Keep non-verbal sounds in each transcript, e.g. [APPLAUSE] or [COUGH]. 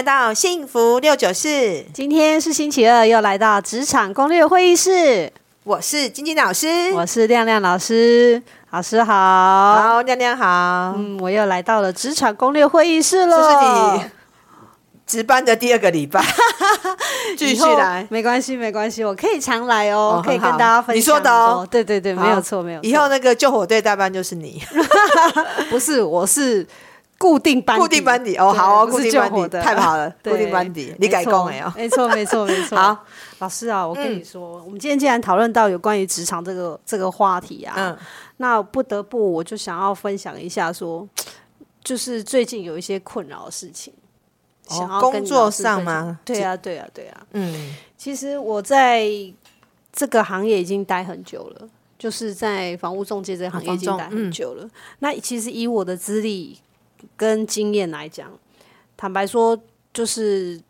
来到幸福六九四。今天是星期二，又来到职场攻略会议室。我是晶晶老师，我是亮亮老师。老师好，好，亮亮好。嗯，我又来到了职场攻略会议室了。这是你值班的第二个礼拜，[LAUGHS] 继续来，没关系，没关系，我可以常来哦，哦可以跟大家分享。你说的哦，对对对，没有错，没有错。以后那个救火队代班就是你，[LAUGHS] [LAUGHS] 不是，我是。固定班底，固定班底。哦，好哦，固定班底。的。太好了，固定班底，你改工没有，没错，没错，没错。好，老师啊，我跟你说，我们今天既然讨论到有关于职场这个这个话题啊，嗯，那不得不我就想要分享一下，说就是最近有一些困扰的事情，想要工作上吗？对啊，对啊，对啊，嗯，其实我在这个行业已经待很久了，就是在房屋中介这个行业已经待很久了。那其实以我的资历。跟经验来讲，坦白说，就是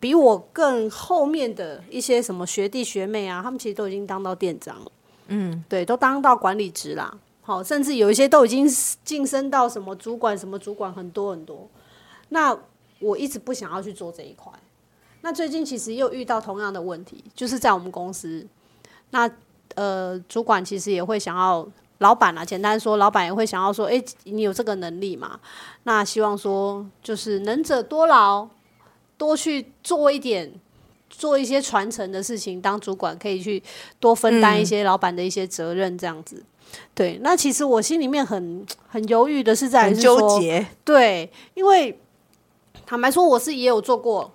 比我更后面的一些什么学弟学妹啊，他们其实都已经当到店长了，嗯，对，都当到管理职啦。好，甚至有一些都已经晋升到什么主管，什么主管很多很多。那我一直不想要去做这一块。那最近其实又遇到同样的问题，就是在我们公司，那呃，主管其实也会想要。老板啊，简单说，老板也会想要说，哎，你有这个能力嘛？那希望说，就是能者多劳，多去做一点，做一些传承的事情。当主管可以去多分担一些老板的一些责任，这样子。嗯、对，那其实我心里面很很犹豫的是在，在纠结。对，因为坦白说，我是也有做过，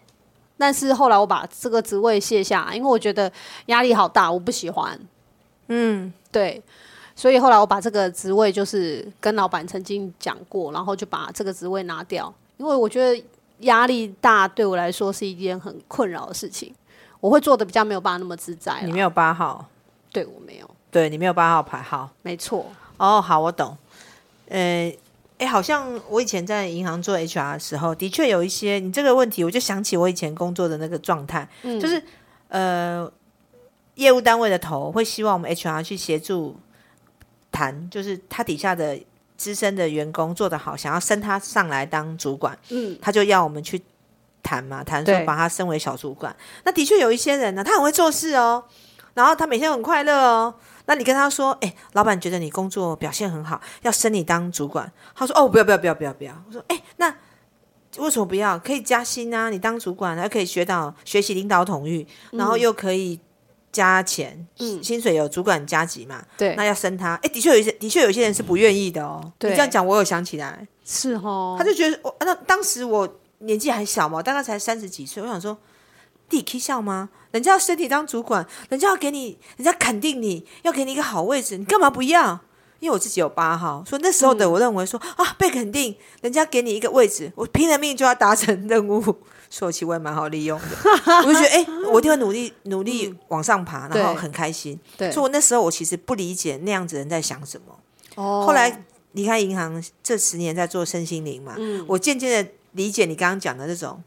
但是后来我把这个职位卸下，因为我觉得压力好大，我不喜欢。嗯，对。所以后来我把这个职位就是跟老板曾经讲过，然后就把这个职位拿掉，因为我觉得压力大对我来说是一件很困扰的事情，我会做的比较没有办法那么自在。你没有八号？对，我没有。对，你没有八号牌号？没错。哦，好，我懂。呃，哎，好像我以前在银行做 HR 的时候，的确有一些你这个问题，我就想起我以前工作的那个状态，嗯，就是呃，业务单位的头会希望我们 HR 去协助。谈就是他底下的资深的员工做得好，想要升他上来当主管，嗯，他就要我们去谈嘛，谈说把他升为小主管。那的确有一些人呢，他很会做事哦，然后他每天很快乐哦。那你跟他说，哎，老板觉得你工作表现很好，要升你当主管。他说，哦，不要不要不要不要不要。我说，哎，那为什么不要？可以加薪啊，你当主管还可以学到学习领导统御，然后又可以。加钱，嗯，薪水有主管加级嘛？对，那要升他。哎，的确有一些，的确有一些人是不愿意的哦。对，你这样讲，我有想起来，是哦。他就觉得我那当时我年纪还小嘛，大概才三十几岁。我想说，弟可以笑吗？人家要升你当主管，人家要给你，人家肯定你要给你一个好位置，你干嘛不要？因为我自己有八号，所以那时候的我认为说、嗯、啊，被肯定，人家给你一个位置，我拼了命就要达成任务。说起我也蛮好利用的，[LAUGHS] 我就觉得哎、欸，我一定会努力努力往上爬，然后很开心。对，所以我那时候我其实不理解那样子人在想什么。哦，后来离开银行这十年在做身心灵嘛，嗯，我渐渐的理解你刚刚讲的那种，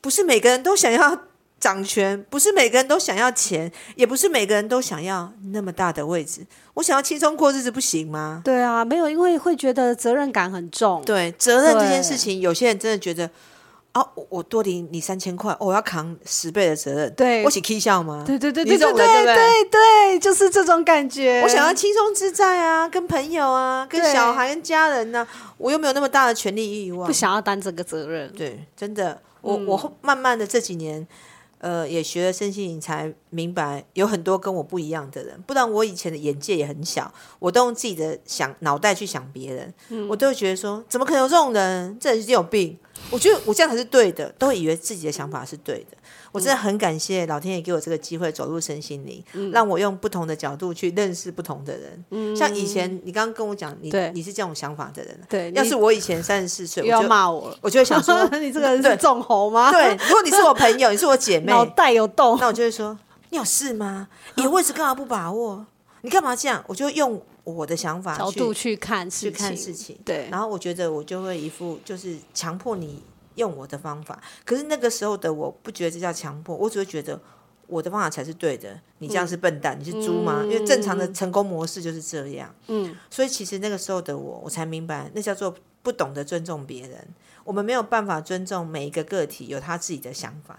不是每个人都想要掌权，不是每个人都想要钱，也不是每个人都想要那么大的位置。我想要轻松过日子不行吗？对啊，没有，因为会觉得责任感很重。对，责任这件事情，有些人真的觉得。哦，我多领你三千块，哦，我要扛十倍的责任，对，我起 K 笑吗？对对对对对对对对对，就是这种感觉。我想要轻松自在啊，跟朋友啊，跟小孩、跟家人呢、啊，我又没有那么大的权利欲望，不想要担这个责任。对，真的，我、嗯、我慢慢的这几年。呃，也学了身心灵，才明白有很多跟我不一样的人。不然我以前的眼界也很小，我都用自己的想脑袋去想别人，嗯，我都会觉得说，怎么可能有这种人？这人一定有病。我觉得我这样才是对的，都会以为自己的想法是对的。我真的很感谢老天爷给我这个机会走入身心灵，嗯，让我用不同的角度去认识不同的人。嗯，像以前你刚刚跟我讲，你你是这种想法的人。对，要是我以前三十四岁，要骂我，我就会想说，[LAUGHS] 你这个人是中猴吗？对，如果你是我朋友，你是我姐妹，脑袋有洞，那我就会说，你有事吗？你的位置干嘛不把握？你干嘛这样？我就用我的想法角度去看去看事情。对，然后我觉得我就会一副就是强迫你。用我的方法，可是那个时候的我不觉得这叫强迫，我只会觉得我的方法才是对的。你这样是笨蛋，嗯、你是猪吗？因为正常的成功模式就是这样。嗯，所以其实那个时候的我，我才明白，那叫做不懂得尊重别人，我们没有办法尊重每一个个体有他自己的想法，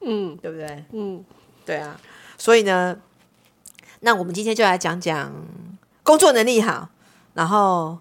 嗯，对不对？嗯，对啊。所以呢，那我们今天就来讲讲工作能力好，然后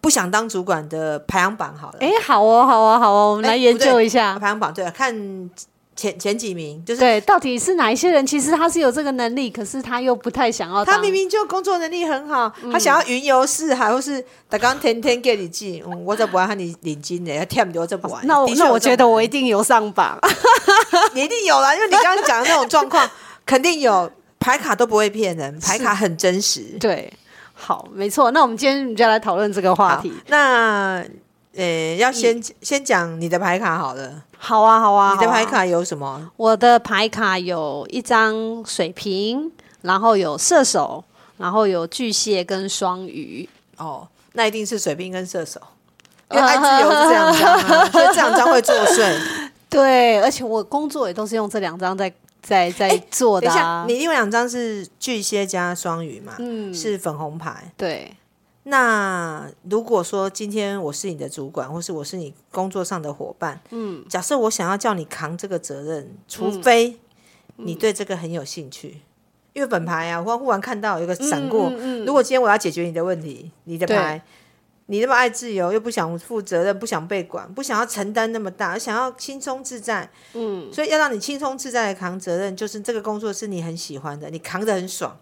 不想当主管的排行榜好了。哎，好哦，好哦，好哦，我们来研究一下排行榜。对啊，看。前前几名就是对，到底是哪一些人？其实他是有这个能力，可是他又不太想要。他明明就工作能力很好，嗯、他想要云游四海，或是他刚天天给你寄，嗯，我就不爱和你领金的，要添多这不玩。那我那我觉得我一定有上榜，[LAUGHS] 你一定有啦，因为你刚刚讲的那种状况，[LAUGHS] 肯定有牌卡都不会骗人，牌卡很真实。对，好，没错。那我们今天就来讨论这个话题。那呃，要先先讲你的牌卡好了。好啊，好啊。你的牌卡有什么？啊、我的牌卡有一张水瓶，然后有射手，然后有巨蟹跟双鱼。哦，那一定是水瓶跟射手，[LAUGHS] 因为爱自由是这两张啊，所以这两张会作祟。[LAUGHS] 对，而且我工作也都是用这两张在在在做的、啊。你另外两张是巨蟹加双鱼嘛？嗯，是粉红牌。对。那如果说今天我是你的主管，或是我是你工作上的伙伴，嗯，假设我想要叫你扛这个责任，除非你对这个很有兴趣，嗯、因为本牌啊，我忽然看到有个闪过、嗯嗯嗯，如果今天我要解决你的问题，你的牌，你那么爱自由，又不想负责任，不想被管，不想要承担那么大，想要轻松自在，嗯，所以要让你轻松自在的扛责任，就是这个工作是你很喜欢的，你扛得很爽，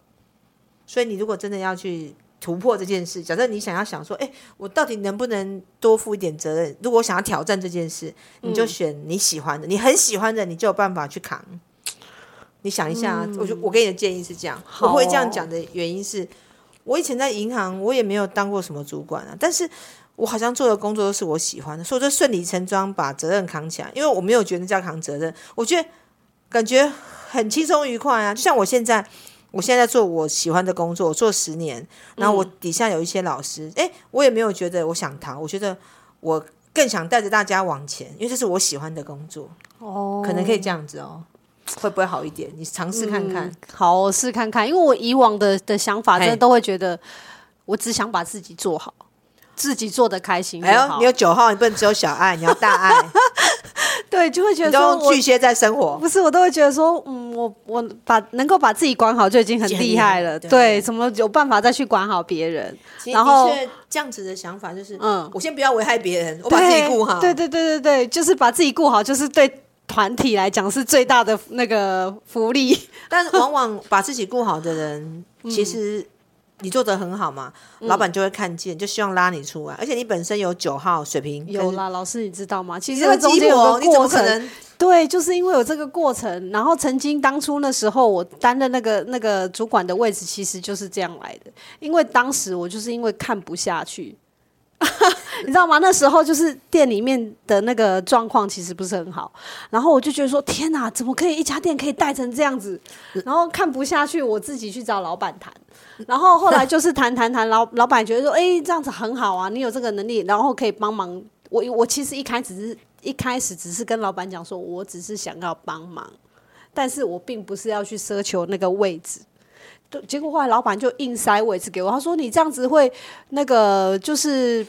所以你如果真的要去。突破这件事，假设你想要想说，哎、欸，我到底能不能多负一点责任？如果我想要挑战这件事，你就选你喜欢的，嗯、你很喜欢的，你就有办法去扛。你想一下，嗯、我就我给你的建议是这样，我会这样讲的原因是，我以前在银行，我也没有当过什么主管啊，但是我好像做的工作都是我喜欢的，所以我就顺理成章把责任扛起来，因为我没有觉得叫扛责任，我觉得感觉很轻松愉快啊，就像我现在。我现在做我喜欢的工作，我做十年，然后我底下有一些老师，哎、嗯，我也没有觉得我想逃，我觉得我更想带着大家往前，因为这是我喜欢的工作。哦，可能可以这样子哦，会不会好一点？你尝试看看。嗯、好，我试看看，因为我以往的的想法，真的都会觉得，我只想把自己做好，自己做的开心。哎呦，你有九号，你不能只有小爱，你要大爱。[LAUGHS] 对，就会觉得说巨蟹在生活，不是我都会觉得说，嗯，我我把能够把自己管好就已经很厉害了。对，对怎么有办法再去管好别人？然后这样子的想法就是，嗯，我先不要危害别人，我把自己顾好。对对对对对，就是把自己顾好，就是对团体来讲是最大的那个福利。[LAUGHS] 但往往把自己顾好的人，其实。嗯你做的很好嘛，老板就会看见，就希望拉你出来。而且你本身有九号水平，有啦，老师你知道吗？其实这个中间有个过程，对，就是因为有这个过程。然后曾经当初那时候我担任那个那个主管的位置，其实就是这样来的。因为当时我就是因为看不下去，[LAUGHS] 你知道吗？那时候就是店里面的那个状况其实不是很好，然后我就觉得说天哪，怎么可以一家店可以带成这样子？然后看不下去，我自己去找老板谈。然后后来就是谈谈谈，老 [LAUGHS] 老板觉得说，哎，这样子很好啊，你有这个能力，然后可以帮忙。我我其实一开始是一开始只是跟老板讲说，我只是想要帮忙，但是我并不是要去奢求那个位置。结果后来老板就硬塞位置给我，他说你这样子会那个就是，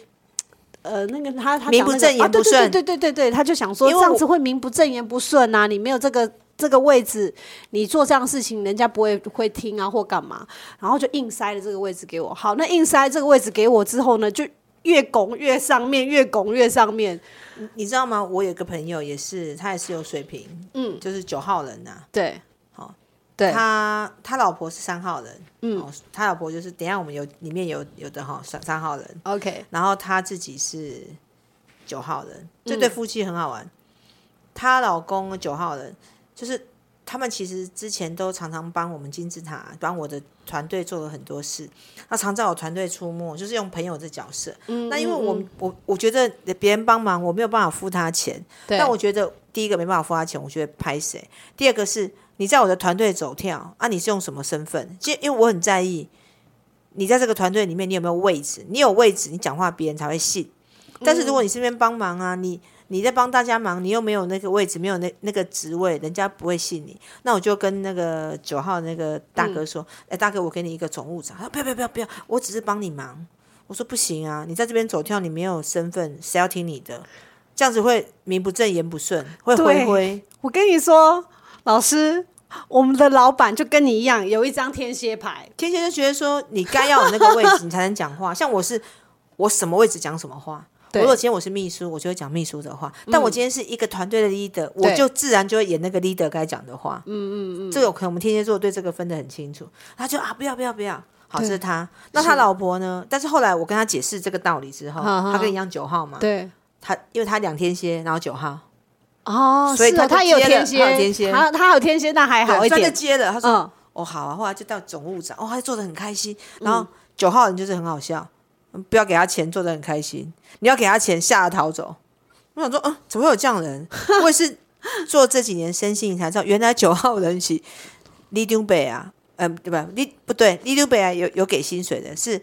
呃，那个他他名不正言不顺，啊、对对对对对对，他就想说这样子会名不正言不顺啊，你没有这个。这个位置，你做这样的事情，人家不会会听啊，或干嘛，然后就硬塞了这个位置给我。好，那硬塞这个位置给我之后呢，就越拱越上面，越拱越上面。你知道吗？我有个朋友也是，他也是有水平，嗯，就是九号人呐、啊。对，好，对，他他老婆是三号人，嗯，他老婆就是等一下我们有里面有有的哈三三号人，OK，然后他自己是九号人，这对夫妻很好玩。她、嗯、老公九号人。就是他们其实之前都常常帮我们金字塔，帮我的团队做了很多事。他常在我团队出没，就是用朋友的角色。嗯，那因为我、嗯、我我觉得别人帮忙，我没有办法付他钱。对。但我觉得第一个没办法付他钱，我觉得拍谁？第二个是你在我的团队走跳啊，你是用什么身份？其实因为我很在意你在这个团队里面你有没有位置，你有位置，你讲话别人才会信。但是如果你身边帮忙啊，你。你在帮大家忙，你又没有那个位置，没有那那个职位，人家不会信你。那我就跟那个九号那个大哥说：“哎、嗯欸，大哥，我给你一个总务长。”他说：“不要不要不要不要，我只是帮你忙，我说不行啊，你在这边走跳，你没有身份，谁要听你的？这样子会名不正言不顺，会灰灰。我跟你说，老师，我们的老板就跟你一样，有一张天蝎牌。天蝎就觉得说，你该要有那个位置，你才能讲话。[LAUGHS] 像我是，我什么位置讲什么话。如果今天我是秘书，我就会讲秘书的话。但我今天是一个团队的 leader，、嗯、我就自然就会演那个 leader 该讲的话。嗯嗯嗯，这个可能我们天蝎座对这个分得很清楚。他就啊，不要不要不要，好，这是他。那他老婆呢？但是后来我跟他解释这个道理之后，他跟你一样九号嘛。对。他因为他两天蝎，然后九号哦，所以他他也有天蝎，天蝎，他他有天蝎，那还好一点。他就接了，他说：“嗯、哦，好啊。”后来就到总务长，哦，他就做的很开心。然后九号人就是很好笑，嗯、不要给他钱，做的很开心。你要给他钱，吓得逃走。我想说，嗯，怎么会有这样的人？我也是 [LAUGHS] 做这几年生信才知道，原来九号人是李东北啊，嗯、呃，对吧？李不对，李东北啊，有有给薪水的，是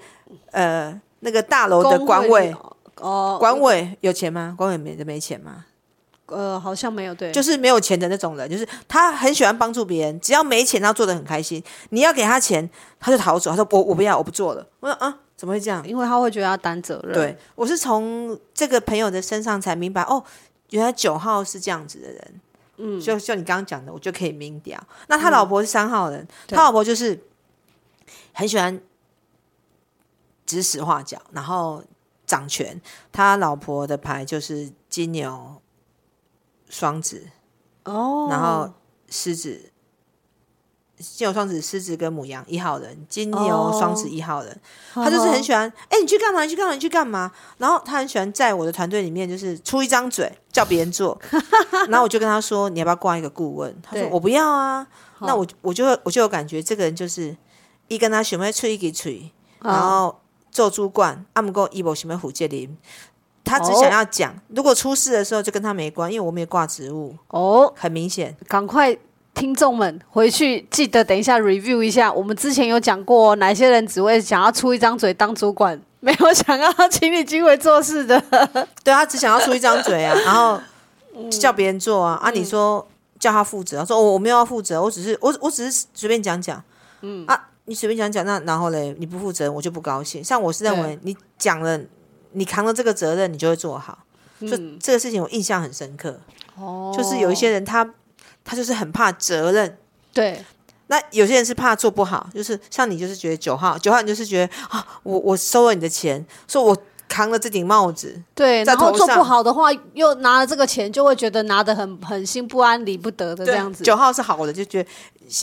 呃那个大楼的管委。哦，管委有钱吗？管委没没钱吗？呃，好像没有，对，就是没有钱的那种人，就是他很喜欢帮助别人，只要没钱，他做得很开心。你要给他钱，他就逃走，他说我我不要，我不做了。我说啊，怎么会这样？因为他会觉得要担责任。对，我是从这个朋友的身上才明白，哦，原来九号是这样子的人。嗯，就就你刚刚讲的，我就可以明掉。那他老婆是三号人，嗯、他老婆就是很喜欢指使画脚，然后。掌权，他老婆的牌就是金牛、双子哦，然后狮子、金牛、双子、狮子跟母羊一号人，金牛、双子一号人，他就是很喜欢，哎，你去干嘛？你去干嘛？你去干嘛？然后他很喜欢在我的团队里面，就是出一张嘴叫别人做，[LAUGHS] 然后我就跟他说，你要不要挂一个顾问？他说我不要啊，那我我就我就有感觉，这个人就是一跟他学会吹一个吹，然后。做主管，阿姆哥伊博什么虎介林，他只想要讲，如果出事的时候就跟他没关，因为我没有挂职务。哦，很明显，赶快听众们回去记得等一下 review 一下，我们之前有讲过哪些人只会想要出一张嘴当主管，[LAUGHS] 没有想要请你机会做事的。[LAUGHS] 对，他只想要出一张嘴啊，[LAUGHS] 然后叫别人做啊。啊，你说叫他负责，他说我我没有要负责，我只是我我只是随便讲讲。嗯啊。你随便讲讲，那然后嘞，你不负责，我就不高兴。像我是认为，你讲了，你扛了这个责任，你就会做好。就这个事情，我印象很深刻。哦，就是有一些人他，他他就是很怕责任。对。那有些人是怕做不好，就是像你，就是觉得九号，九号你就是觉得啊，我我收了你的钱，说我。扛了这顶帽子，对，然后做不好的话，又拿了这个钱，就会觉得拿得很很心不安理不得的这样子。九号是好的，就觉得，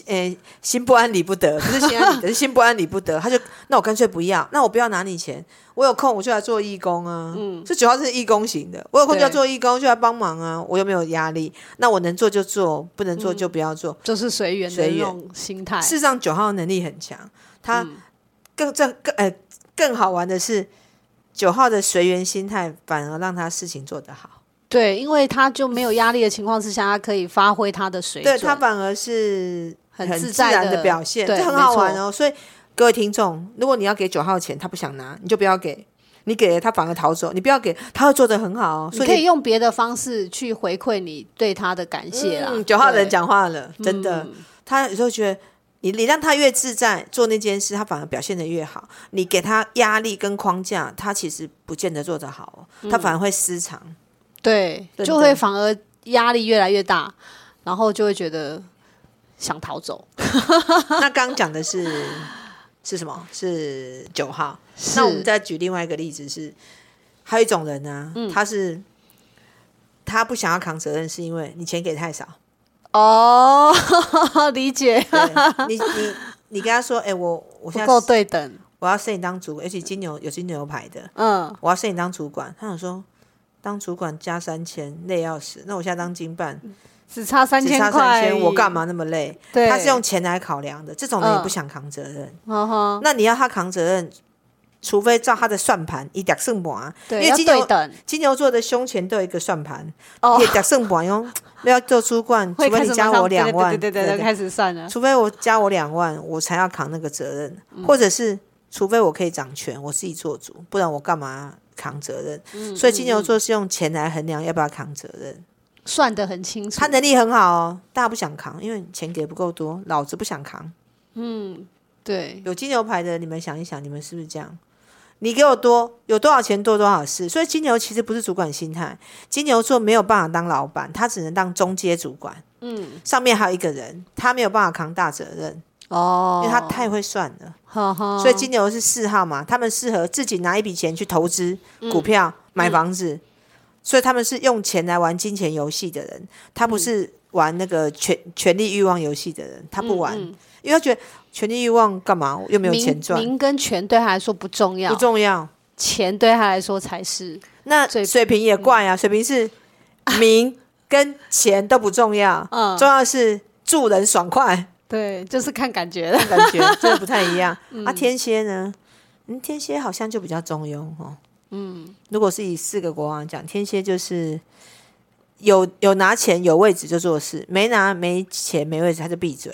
呃，心不安理不得，不是心安理得，[LAUGHS] 是心不安理不得。他就，那我干脆不要，那我不要拿你钱，我有空我就来做义工啊。嗯，这九号是义工型的，我有空就要做义工，就来帮忙啊。我又没有压力，那我能做就做，不能做就不要做，嗯、就是随缘的那种心态。事实上，九号能力很强，他更这更呃更好玩的是。九号的随缘心态，反而让他事情做得好。对，因为他就没有压力的情况之下，他可以发挥他的水准。对，他反而是很自然的表现，这很好玩哦。所以各位听众，如果你要给九号钱，他不想拿，你就不要给。你给了他反而逃走，你不要给，他会做的很好哦。所以你可以用别的方式去回馈你对他的感谢啦。嗯，九号人讲话了，真的，嗯、他有时候觉得。你你让他越自在做那件事，他反而表现的越好。你给他压力跟框架，他其实不见得做得好，他反而会失常。嗯、对，就会反而压力越来越大，然后就会觉得想逃走。[LAUGHS] 那刚讲的是是什么？是九号。那我们再举另外一个例子是，还有一种人呢、啊，嗯、他是他不想要扛责任，是因为你钱给太少。哦，[LAUGHS] 理解。你你你跟他说，哎、欸，我我现在不够对等，我要升你当主管，而且金牛有金牛牌的，嗯，我要升你当主管。他想说，当主管加三千，累要死。那我现在当经办，只差三千块，只差三千，我干嘛那么累？对他是用钱来考量的，这种人也不想扛责任。嗯、那你要他扛责任？除非照他的算盘，一点胜盘，对因为金牛金牛座的胸前都有一个算盘，一点胜盘哟。[LAUGHS] 要做主管，除非你加我两万，对对对，开始算了。除非我加我两万，我才要扛那个责任，嗯、或者是除非我可以掌权，我自己做主，不然我干嘛扛责任？嗯、所以金牛座是用钱来衡量要不要扛责任，算得很清楚。他能力很好哦，大家不想扛，因为钱给不够多，老子不想扛。嗯，对。有金牛牌的，你们想一想，你们是不是这样？你给我多有多少钱做多少事，所以金牛其实不是主管心态，金牛座没有办法当老板，他只能当中阶主管。嗯，上面还有一个人，他没有办法扛大责任哦，因为他太会算了。呵呵，所以金牛是四号嘛，他们适合自己拿一笔钱去投资股票、嗯、买房子、嗯，所以他们是用钱来玩金钱游戏的人，他不是玩那个权权力欲望游戏的人，他不玩，因为他觉得。权力欲望干嘛？又没有钱赚。名跟权对他来说不重要，不重要。钱对他来说才是。那水平也怪啊，水平是名跟钱都不重要，[LAUGHS] 嗯，重要是助人爽快。对，就是看感觉了，看感觉 [LAUGHS] 真的不太一样。嗯、啊，天蝎呢？嗯，天蝎好像就比较中庸哦。嗯，如果是以四个国王讲，天蝎就是有有拿钱有位置就做事，没拿没钱没位置他就闭嘴。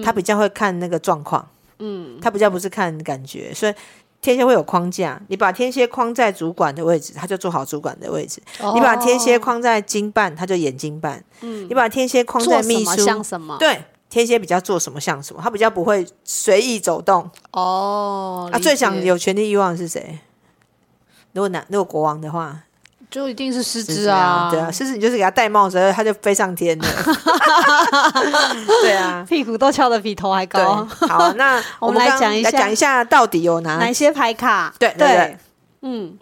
他比较会看那个状况，嗯，他比较不是看感觉，所以天蝎会有框架。你把天蝎框在主管的位置，他就做好主管的位置；哦、你把天蝎框在经办，他就演经办。嗯，你把天蝎框在秘书，像什么？对，天蝎比较做什么像什么，他比较不会随意走动。哦，啊，最想有权力欲望的是谁？如果男，如果国王的话。就一定是狮子啊，对啊，狮子你就是给他戴帽子，他就飞上天了。[LAUGHS] 对啊，屁股都翘得比头还高。好，那 [LAUGHS] 我们来讲一下，讲一下到底有哪哪些牌卡？对对，嗯，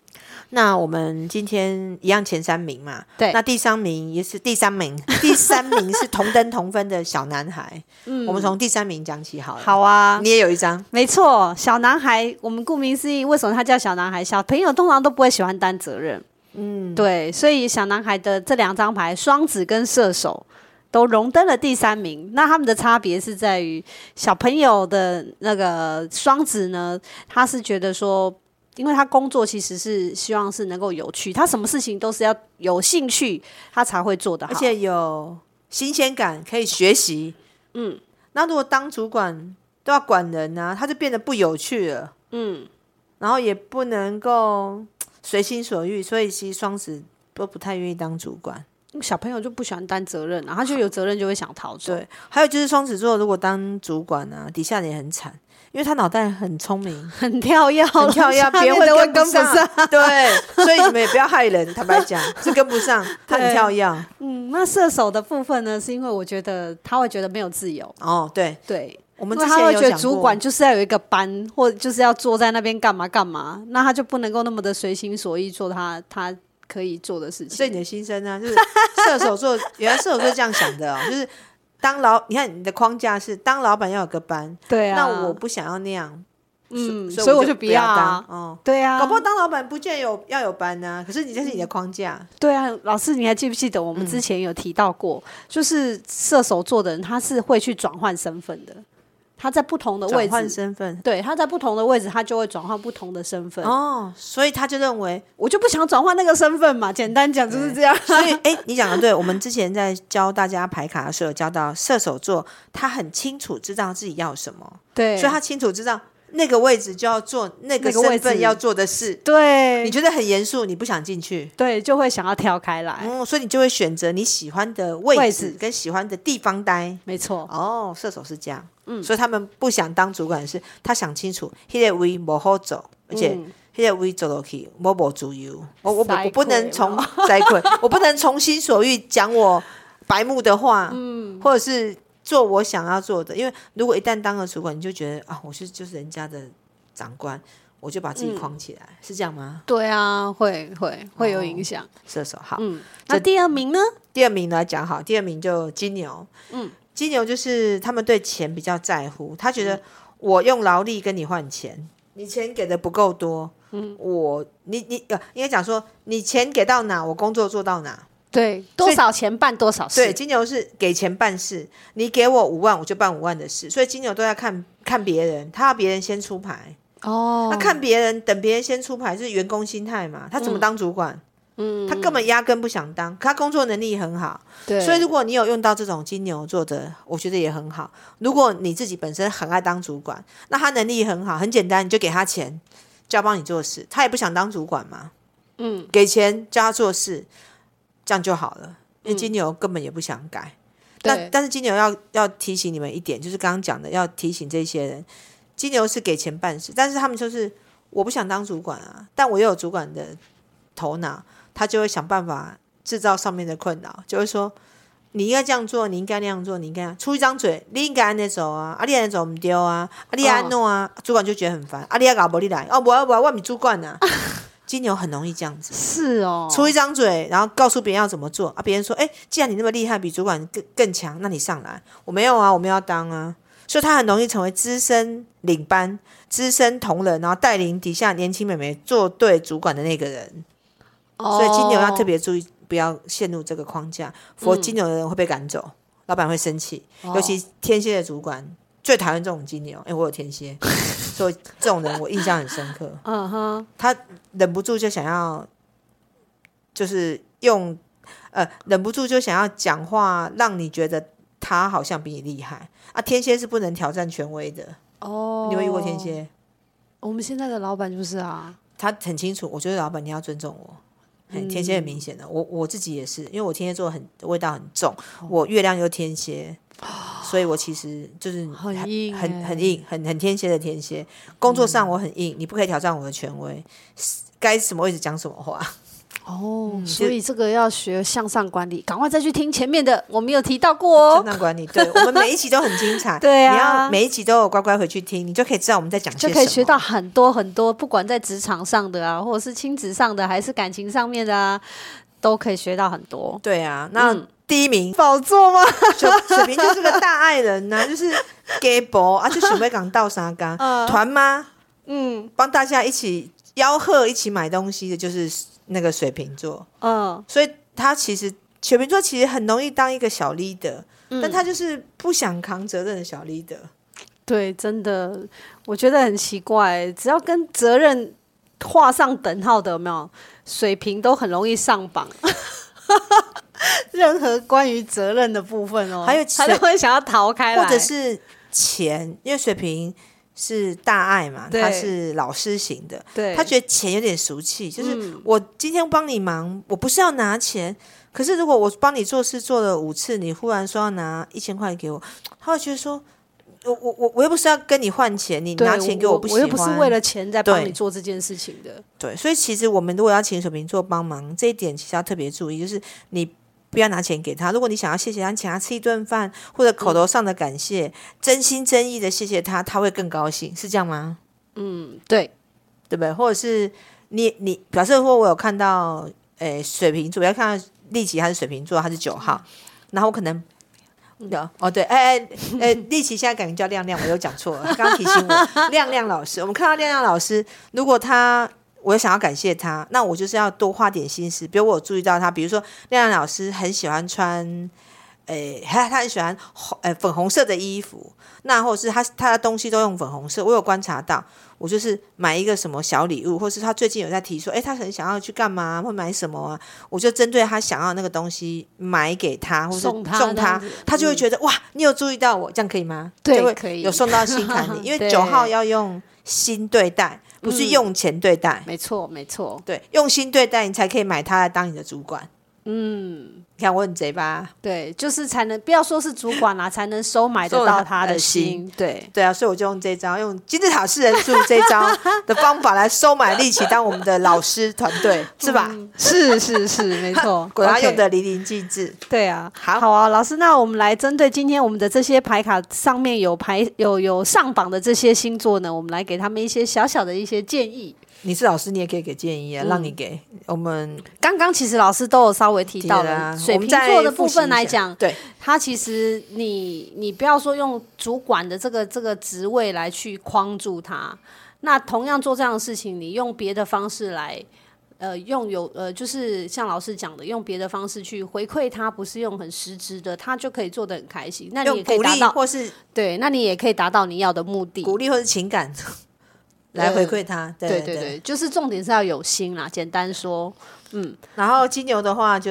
那我们今天一样前三名嘛，对，那第三名也是第三名，[LAUGHS] 第三名是同登同分的小男孩。嗯，我们从第三名讲起好了。好啊，你也有一张，没错，小男孩。我们顾名思义，为什么他叫小男孩？小朋友通常都不会喜欢担责任。嗯，对，所以小男孩的这两张牌，双子跟射手都荣登了第三名。那他们的差别是在于，小朋友的那个双子呢，他是觉得说，因为他工作其实是希望是能够有趣，他什么事情都是要有兴趣，他才会做得好，而且有新鲜感，可以学习。嗯，那如果当主管都要管人呢、啊，他就变得不有趣了。嗯，然后也不能够。随心所欲，所以其实双子都不太愿意当主管。小朋友就不喜欢担责任，然后他就有责任就会想逃走。对，还有就是双子座如果当主管啊，底下人也很惨，因为他脑袋很聪明，[LAUGHS] 很跳跃，很跳跃，[LAUGHS] 别人会跟不上。[LAUGHS] 对，所以你们也不要害人，坦白讲是跟不上，他很跳跃。嗯，那射手的部分呢？是因为我觉得他会觉得没有自由。哦，对对。我们他会觉得主管就是要有一个班，或者就是要坐在那边干嘛干嘛，那他就不能够那么的随心所欲做他他可以做的事情。所以你的心声呢，就是射手座，[LAUGHS] 原来射手座这样想的哦，就是当老，你看你的框架是当老板要有个班，对啊，那我不想要那样，嗯，所以我就不要当，哦，对啊，搞不好当老板不见有要有班呢，可是你这是你的框架，对啊，老师你还记不记得我们之前有提到过，就是射手座的人他是会去转换身份的。他在不同的位置，换身份，对，他在不同的位置，他就会转换不同的身份。哦，所以他就认为，我就不想转换那个身份嘛。[LAUGHS] 简单讲就是这样。所以，哎，你讲的对。我们之前在教大家排卡的时候，有教到射手座，他很清楚知道自己要什么，对，所以他清楚知道。那个位置就要做那个身份要做的事，对，你觉得很严肃，你不想进去，对，就会想要跳开来，嗯，所以你就会选择你喜欢的位置跟喜欢的地方待，没错。哦，射手是这样，嗯，所以他们不想当主管的是，他想清楚，那个位不好走，而且那个位走落去，我不自由，我我我不能从 [LAUGHS] 我不能从心所欲讲我白目的话，嗯，或者是。做我想要做的，因为如果一旦当了主管，你就觉得啊，我是就是人家的长官，我就把自己框起来，嗯、是这样吗？对啊，会会会有影响。射手好，嗯，那第二名呢？第二名来讲好，第二名就金牛，嗯，金牛就是他们对钱比较在乎，他觉得我用劳力跟你换钱，你钱给的不够多，嗯，我你你呃，应该讲说你钱给到哪，我工作做到哪。对，多少钱办多少事。对，金牛是给钱办事，你给我五万，我就办五万的事。所以金牛都在看看别人，他要别人先出牌。哦，他看别人，等别人先出牌是员工心态嘛？他怎么当主管？嗯，他根本压根不想当，可他工作能力很好。对，所以如果你有用到这种金牛座的，我觉得也很好。如果你自己本身很爱当主管，那他能力很好，很简单，你就给他钱，叫他帮你做事。他也不想当主管嘛。嗯，给钱叫他做事。这样就好了，因为金牛根本也不想改。嗯、但但是金牛要要提醒你们一点，就是刚刚讲的，要提醒这些人，金牛是给钱办事，但是他们就是我不想当主管啊，但我又有主管的头脑，他就会想办法制造上面的困扰，就会说你应该这样做，你应该那样做，你应该出一张嘴，你应该按呢走啊，啊你按呢走唔丢啊，啊你按弄啊，主管就觉得很烦，啊你要搞不你来，哦不要不要，我是主管啊。金牛很容易这样子，是哦，出一张嘴，然后告诉别人要怎么做啊，别人说，哎，既然你那么厉害，比主管更更强，那你上来，我没有啊，我没有要当啊，所以他很容易成为资深领班、资深同仁，然后带领底下年轻美眉做对主管的那个人。哦，所以金牛要特别注意，不要陷入这个框架，否则金牛的人会被赶走，嗯、老板会生气，尤其天蝎的主管。最讨厌这种金牛，哎、欸，我有天蝎，所以这种人我印象很深刻。[LAUGHS] 嗯哼，他忍不住就想要，就是用呃，忍不住就想要讲话，让你觉得他好像比你厉害啊。天蝎是不能挑战权威的哦。你有遇过天蝎？我们现在的老板就是啊，他很清楚，我觉得老板你要尊重我。很、天蝎很明显的，我我自己也是，因为我天蝎座很味道很重，我月亮又天蝎。所以我其实就是很硬，很很硬，很很天蝎的天蝎。工作上我很硬，你不可以挑战我的权威，该什么位置讲什么话。[LAUGHS] 哦，所以这个要学向上管理，赶快再去听前面的，我没有提到过哦。向上管理，对，[LAUGHS] 我们每一集都很精彩。对啊，你要每一集都有乖乖回去听，你就可以知道我们在讲些什么，就可以学到很多很多，不管在职场上的啊，或者是亲子上的，还是感情上面的啊，都可以学到很多。对啊，那。嗯第一名宝座吗？水瓶就是个大爱人 [LAUGHS] 呐、啊，就是 gay boy 啊，就准备港到沙缸团吗？嗯，帮大家一起吆喝，一起买东西的，就是那个水瓶座。嗯，所以他其实水瓶座其实很容易当一个小 leader，、嗯、但他就是不想扛责任的小 leader。对，真的，我觉得很奇怪，只要跟责任画上等号的，有没有？水瓶都很容易上榜。[LAUGHS] [LAUGHS] 任何关于责任的部分哦，还有他都会想要逃开，或者是钱，因为水瓶是大爱嘛，他是老师型的，对，他觉得钱有点俗气，就是我今天帮你忙，我不是要拿钱，可是如果我帮你做事做了五次，你忽然说要拿一千块给我，他会觉得说，我我我我又不是要跟你换钱，你拿钱给我不喜欢，我又不是为了钱在帮你做这件事情的，对，所以其实我们如果要请水瓶座帮忙，这一点其实要特别注意，就是你。不要拿钱给他。如果你想要谢谢他，请他吃一顿饭，或者口头上的感谢，嗯、真心真意的谢谢他，他会更高兴，是这样吗？嗯，对，对不对？或者是你你表示说，我有看到，诶，水瓶座，要看到丽琪，他是水瓶座，他是九号，然后我可能有哦，对，哎哎哎，丽琪现在改名叫亮亮，我又讲错了，刚刚提醒我，[LAUGHS] 亮亮老师，我们看到亮亮老师，如果他。我想要感谢他，那我就是要多花点心思。比如我注意到他，比如说亮亮老师很喜欢穿，诶、欸，他他很喜欢红，诶，粉红色的衣服。那或者是他他的东西都用粉红色，我有观察到。我就是买一个什么小礼物，或是他最近有在提说，诶、欸，他很想要去干嘛，会买什么啊？我就针对他想要那个东西买给他，或者送他，送他，他就会觉得、嗯、哇，你有注意到我，这样可以吗？对，就会可以，有送到心坎里。因为 [LAUGHS] 九号要用心对待。不是用钱对待，没错没错，对，用心对待你才可以买他来当你的主管。嗯，你看我很贼吧？对，就是才能不要说是主管啦、啊，才能收买得到他的心。对对啊，所以我就用这招，用金字塔四人组这招的方法来收买力气，当我们的老师团队，[LAUGHS] 是吧？嗯、是是是，没错，[LAUGHS] 果然用的淋漓尽致。对啊，好，好啊，老师，那我们来针对今天我们的这些牌卡上面有牌有有上榜的这些星座呢，我们来给他们一些小小的一些建议。你是老师，你也可以给建议啊，嗯、让你给我们。刚刚其实老师都有稍微提到了，啊、水瓶座的部分来讲，对，他其实你你不要说用主管的这个这个职位来去框住他，那同样做这样的事情，你用别的方式来，呃，用有呃，就是像老师讲的，用别的方式去回馈他，不是用很实质的，他就可以做的很开心。那你也可以达到，或是对，那你也可以达到你要的目的，鼓励或是情感。来回馈他，对对对，对，就是重点是要有心啦。简单说，嗯，[LAUGHS] 然后金牛的话就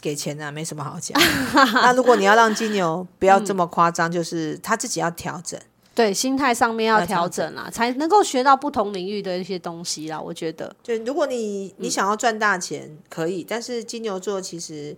给钱啊，没什么好讲。那如果你要让金牛不要这么夸张，就是他自己要调整，对，心态上面要调整啦，才能够学到不同领域的一些东西啦。我觉得，就如果你你想要赚大钱可以，但是金牛座其实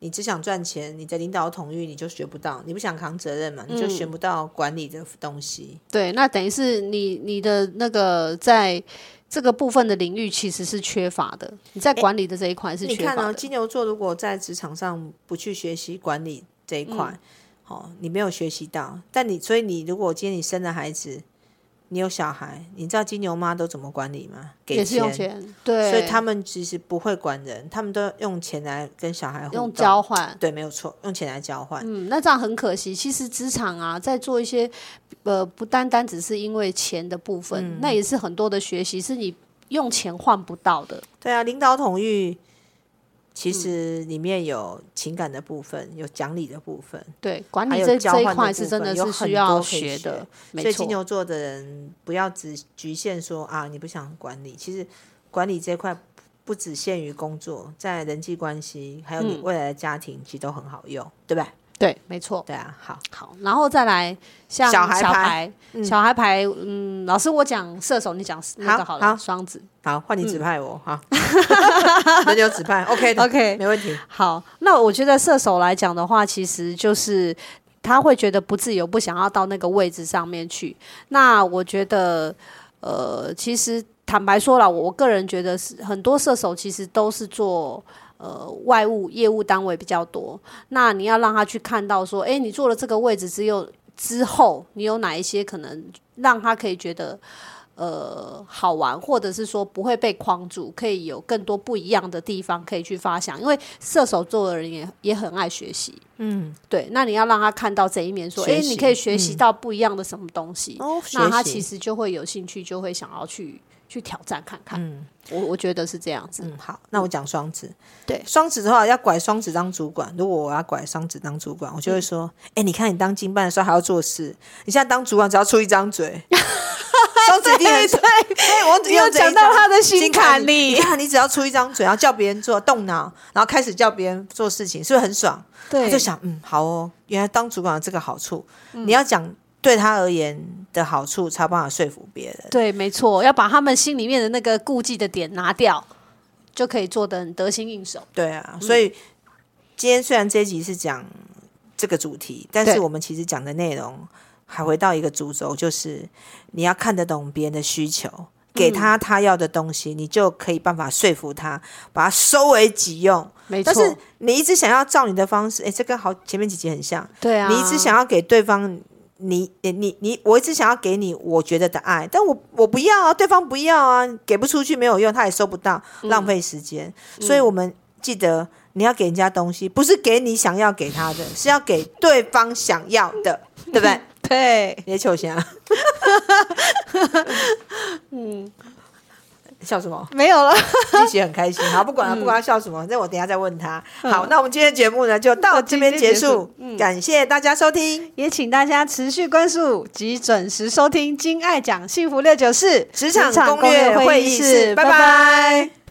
你只想赚钱，你的领导统御你就学不到，你不想扛责任嘛，你就学不到管理的东西。嗯、对，那等于是你你的那个在这个部分的领域其实是缺乏的，你在管理的这一块是缺乏的。你看哦，金牛座如果在职场上不去学习管理这一块，嗯、哦，你没有学习到，但你所以你如果今天你生了孩子。你有小孩，你知道金牛妈都怎么管理吗？给钱，用钱，对，所以他们其实不会管人，他们都用钱来跟小孩用交换，对，没有错，用钱来交换。嗯，那这样很可惜。其实职场啊，在做一些呃，不单单只是因为钱的部分，嗯、那也是很多的学习，是你用钱换不到的。对啊，领导统御。其实里面有情感的部分，有讲理的部分，对，管理这这一块是真的是需要学的。所以金牛座的人不要只局限说啊，你不想管理。其实管理这块不只限于工作，在人际关系还有你未来的家庭，其实都很好用，嗯、对吧？对，没错。对啊，好，好，然后再来像小孩牌，小孩牌，嗯，老师我讲射手，你讲那个好了，双子，好，换你指派我哈，轮流 [LAUGHS] 指派，OK，OK，[LAUGHS] 没问题。好，那我觉得射手来讲的话，其实就是他会觉得不自由，不想要到那个位置上面去。那我觉得，呃，其实坦白说了，我个人觉得是很多射手其实都是做。呃，外务业务单位比较多，那你要让他去看到说，诶，你做了这个位置，只有之后你有哪一些可能让他可以觉得呃好玩，或者是说不会被框住，可以有更多不一样的地方可以去发想。因为射手座的人也也很爱学习，嗯，对。那你要让他看到这一面，说，诶，你可以学习到不一样的什么东西，嗯，那他其实就会有兴趣，就会想要去。去挑战看看，嗯，我我觉得是这样子。嗯，好，那我讲双子。对，双子的话要拐双子当主管。如果我要拐双子当主管，我就会说：哎、嗯欸，你看你当经办的时候还要做事，你现在当主管只要出一张嘴。[LAUGHS] 双子一定很对，[LAUGHS] 我有讲到他的心坎里。你看，你只要出一张嘴，然后叫别人做动脑，然后开始叫别人做事情，是不是很爽？对，就想嗯，好哦，原来当主管有这个好处。嗯、你要讲。对他而言的好处，才有办法说服别人。对，没错，要把他们心里面的那个顾忌的点拿掉，就可以做得很得心应手。对啊，所以、嗯、今天虽然这一集是讲这个主题，但是我们其实讲的内容还回到一个主轴，就是你要看得懂别人的需求，给他他要的东西，嗯、你就可以办法说服他，把它收为己用。没错，但是你一直想要照你的方式，哎，这跟好前面几集很像。对啊，你一直想要给对方。你你你你，我一直想要给你我觉得的爱，但我我不要啊，对方不要啊，给不出去没有用，他也收不到，浪费时间。嗯、所以我们记得，你要给人家东西，不是给你想要给他的，是要给对方想要的，对不对？[LAUGHS] 对，别求先啊。[LAUGHS] 嗯。笑什么？没有了，一起很开心。好，不管了，不管他笑什么，那、嗯、我等一下再问他。好，嗯、那我们今天的节目呢，就到这边结束。嗯、感谢大家收听，也请大家持续关注及准时收听《金爱讲幸福六九四职场攻略会议室》。拜拜。